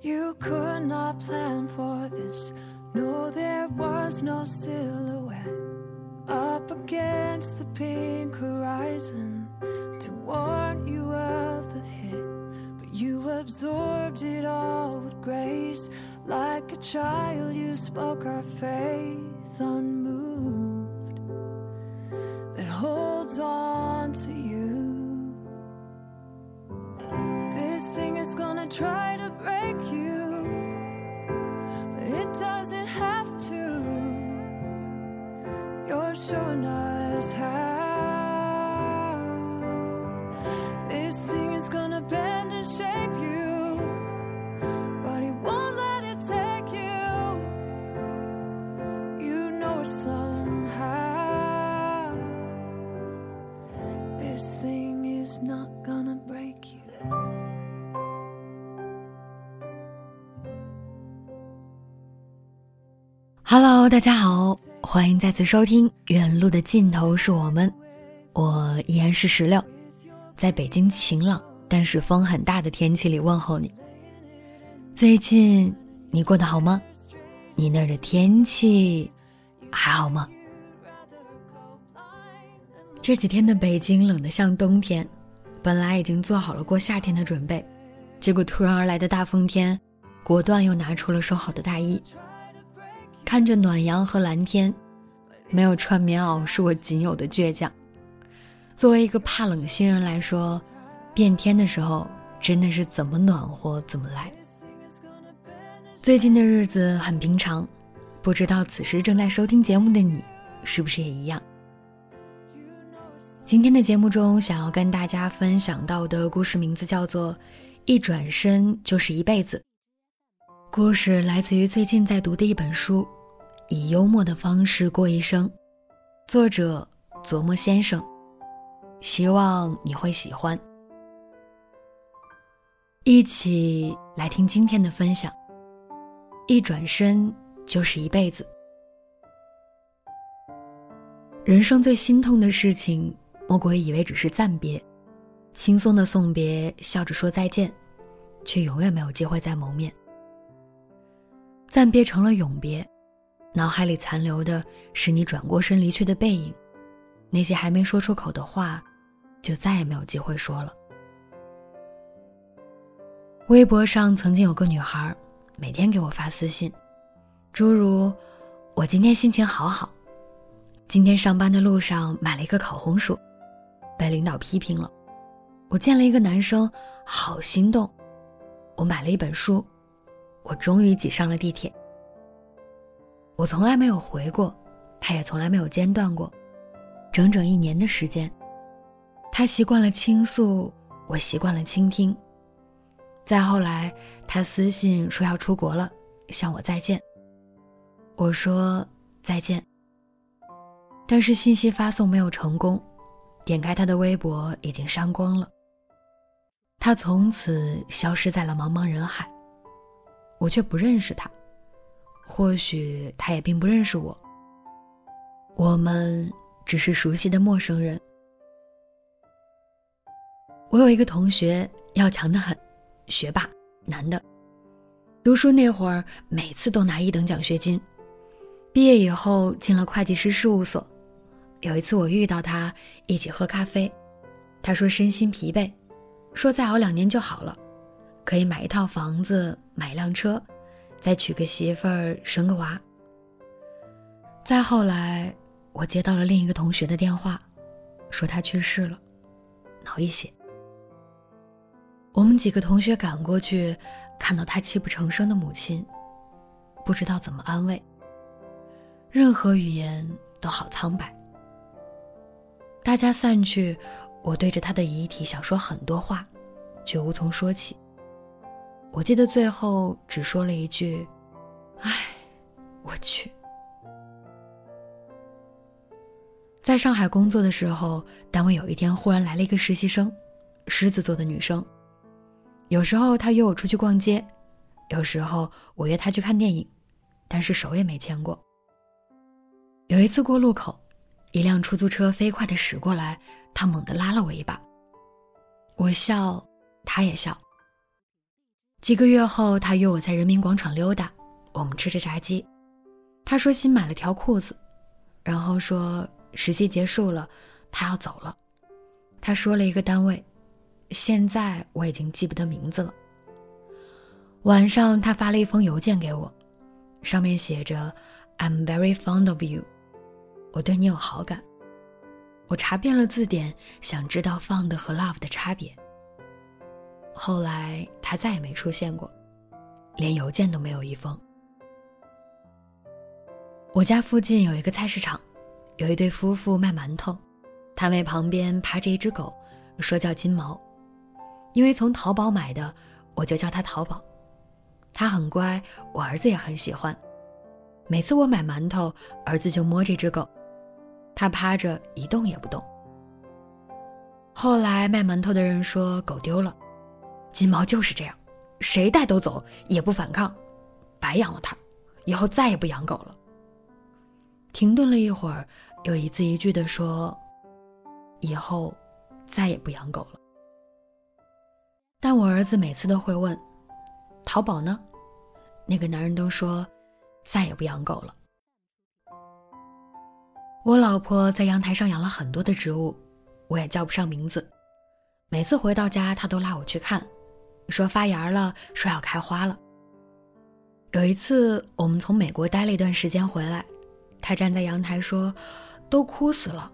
You could not plan for this. No, there was no silhouette up against the pink horizon to warn you of the hit. But you absorbed it all with grace. Like a child, you spoke our faith unmoved that holds on to you. This thing is gonna try to 大家好，欢迎再次收听《远路的尽头是我们》，我依然是石榴，在北京晴朗但是风很大的天气里问候你。最近你过得好吗？你那儿的天气还好吗？这几天的北京冷得像冬天，本来已经做好了过夏天的准备，结果突然而来的大风天，果断又拿出了收好的大衣。看着暖阳和蓝天，没有穿棉袄是我仅有的倔强。作为一个怕冷新人来说，变天的时候真的是怎么暖和怎么来。最近的日子很平常，不知道此时正在收听节目的你，是不是也一样？今天的节目中，想要跟大家分享到的故事名字叫做《一转身就是一辈子》。故事来自于最近在读的一本书。以幽默的方式过一生，作者琢磨先生，希望你会喜欢。一起来听今天的分享。一转身就是一辈子。人生最心痛的事情，莫过于以为只是暂别，轻松的送别，笑着说再见，却永远没有机会再谋面。暂别成了永别。脑海里残留的是你转过身离去的背影，那些还没说出口的话，就再也没有机会说了。微博上曾经有个女孩，每天给我发私信，诸如“我今天心情好好”，今天上班的路上买了一个烤红薯，被领导批评了；我见了一个男生，好心动；我买了一本书，我终于挤上了地铁。我从来没有回过，他也从来没有间断过，整整一年的时间，他习惯了倾诉，我习惯了倾听。再后来，他私信说要出国了，向我再见。我说再见，但是信息发送没有成功，点开他的微博已经删光了。他从此消失在了茫茫人海，我却不认识他。或许他也并不认识我，我们只是熟悉的陌生人。我有一个同学要强的很，学霸，男的，读书那会儿每次都拿一等奖学金，毕业以后进了会计师事务所。有一次我遇到他，一起喝咖啡，他说身心疲惫，说再熬两年就好了，可以买一套房子，买一辆车。再娶个媳妇儿，生个娃。再后来，我接到了另一个同学的电话，说他去世了，脑溢血。我们几个同学赶过去，看到他泣不成声的母亲，不知道怎么安慰。任何语言都好苍白。大家散去，我对着他的遗体想说很多话，却无从说起。我记得最后只说了一句：“唉，我去。”在上海工作的时候，单位有一天忽然来了一个实习生，狮子座的女生。有时候她约我出去逛街，有时候我约她去看电影，但是手也没牵过。有一次过路口，一辆出租车飞快地驶过来，她猛地拉了我一把。我笑，她也笑。几个月后，他约我在人民广场溜达，我们吃着炸鸡。他说新买了条裤子，然后说。实习结束了，他要走了。他说了一个单位，现在我已经记不得名字了。晚上他发了一封邮件给我，上面写着 "I'm very fond of you"，我对你有好感。我查遍了字典，想知道 "fond" 和 "love" 的差别。后来他再也没出现过，连邮件都没有一封。我家附近有一个菜市场。有一对夫妇卖馒头，摊位旁边趴着一只狗，说叫金毛，因为从淘宝买的，我就叫它淘宝。它很乖，我儿子也很喜欢。每次我买馒头，儿子就摸这只狗，它趴着一动也不动。后来卖馒头的人说狗丢了，金毛就是这样，谁带都走，也不反抗，白养了它，以后再也不养狗了。停顿了一会儿。又一字一句地说：“以后再也不养狗了。”但我儿子每次都会问：“淘宝呢？”那个男人都说：“再也不养狗了。”我老婆在阳台上养了很多的植物，我也叫不上名字。每次回到家，她都拉我去看，说发芽了，说要开花了。有一次，我们从美国待了一段时间回来，他站在阳台说。都枯死了，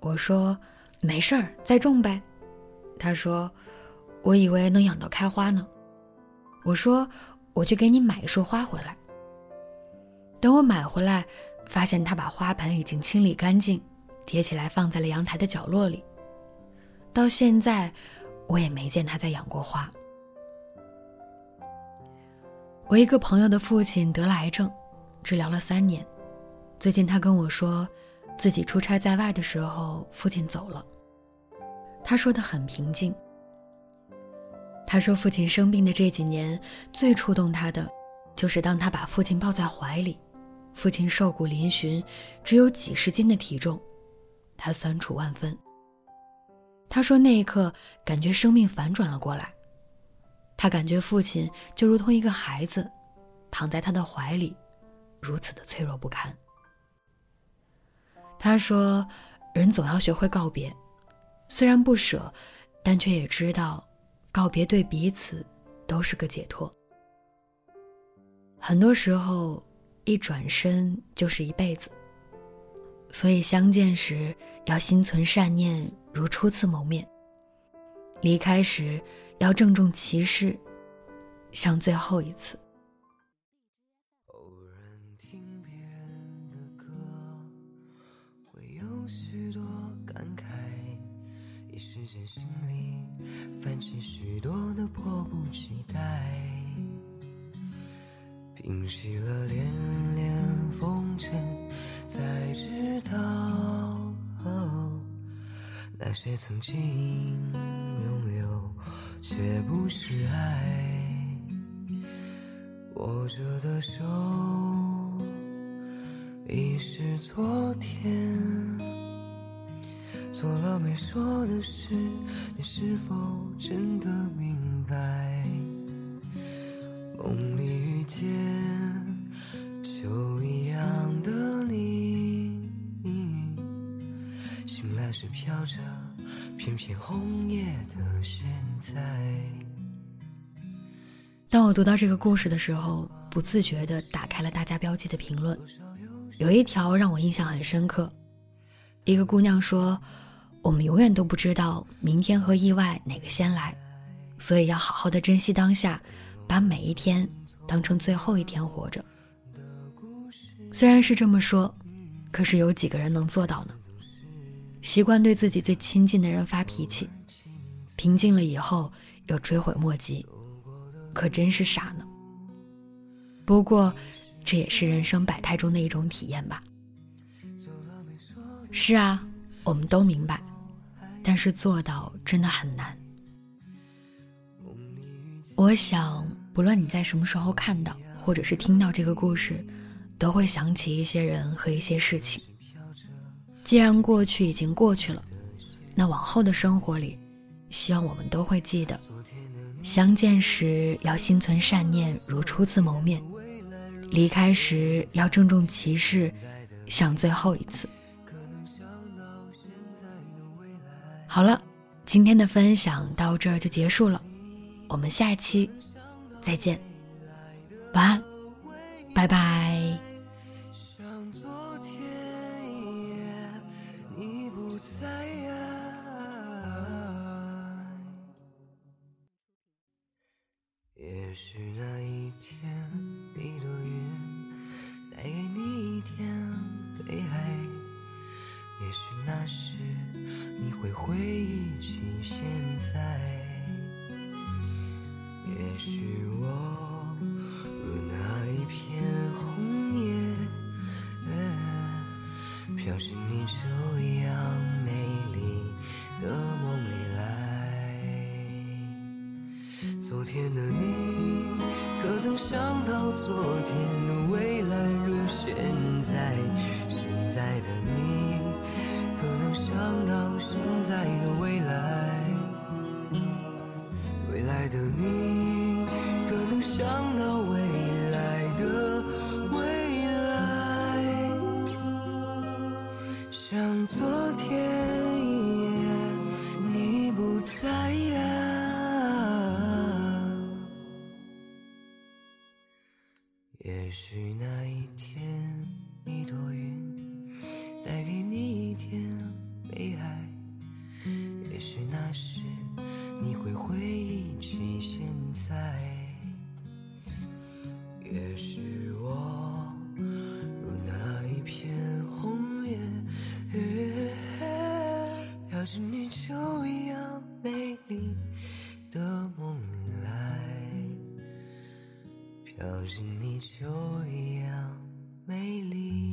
我说没事儿，再种呗。他说，我以为能养到开花呢。我说，我去给你买一束花回来。等我买回来，发现他把花盆已经清理干净，叠起来放在了阳台的角落里。到现在，我也没见他再养过花。我一个朋友的父亲得了癌症，治疗了三年，最近他跟我说。自己出差在外的时候，父亲走了。他说的很平静。他说，父亲生病的这几年，最触动他的，就是当他把父亲抱在怀里，父亲瘦骨嶙峋，只有几十斤的体重，他酸楚万分。他说那一刻，感觉生命反转了过来。他感觉父亲就如同一个孩子，躺在他的怀里，如此的脆弱不堪。他说：“人总要学会告别，虽然不舍，但却也知道，告别对彼此都是个解脱。很多时候，一转身就是一辈子。所以相见时要心存善念，如初次谋面；离开时要郑重其事，像最后一次。”偶然听别人的歌，会有许多感慨，一时间心里泛起许多的迫不及待，平息了连连风尘，才知道那些曾经拥有却不是爱，握着的手已是昨天。做了没说的事，你是否真的明白？梦里遇见就一样的你，醒来时飘着片片红叶的现在。当我读到这个故事的时候，不自觉地打开了大家标记的评论，有一条让我印象很深刻。一个姑娘说。我们永远都不知道明天和意外哪个先来，所以要好好的珍惜当下，把每一天当成最后一天活着。虽然是这么说，可是有几个人能做到呢？习惯对自己最亲近的人发脾气，平静了以后又追悔莫及，可真是傻呢。不过，这也是人生百态中的一种体验吧。是啊，我们都明白，但是做到真的很难。我想，不论你在什么时候看到或者是听到这个故事，都会想起一些人和一些事情。既然过去已经过去了，那往后的生活里，希望我们都会记得，相见时要心存善念，如初次谋面；离开时要郑重其事，像最后一次。好了，今天的分享到这儿就结束了，我们下期再见，晚安，拜拜。会回忆起现在，也许我如那一片红叶，飘进你这样美丽的梦里来。昨天的你，可曾想到昨天的未来如现在？现在的像昨天一样，你不在呀。也许那一天，一朵云带给你一点。悲哀，也许那时你会回忆起现在，也许是你就一样美丽。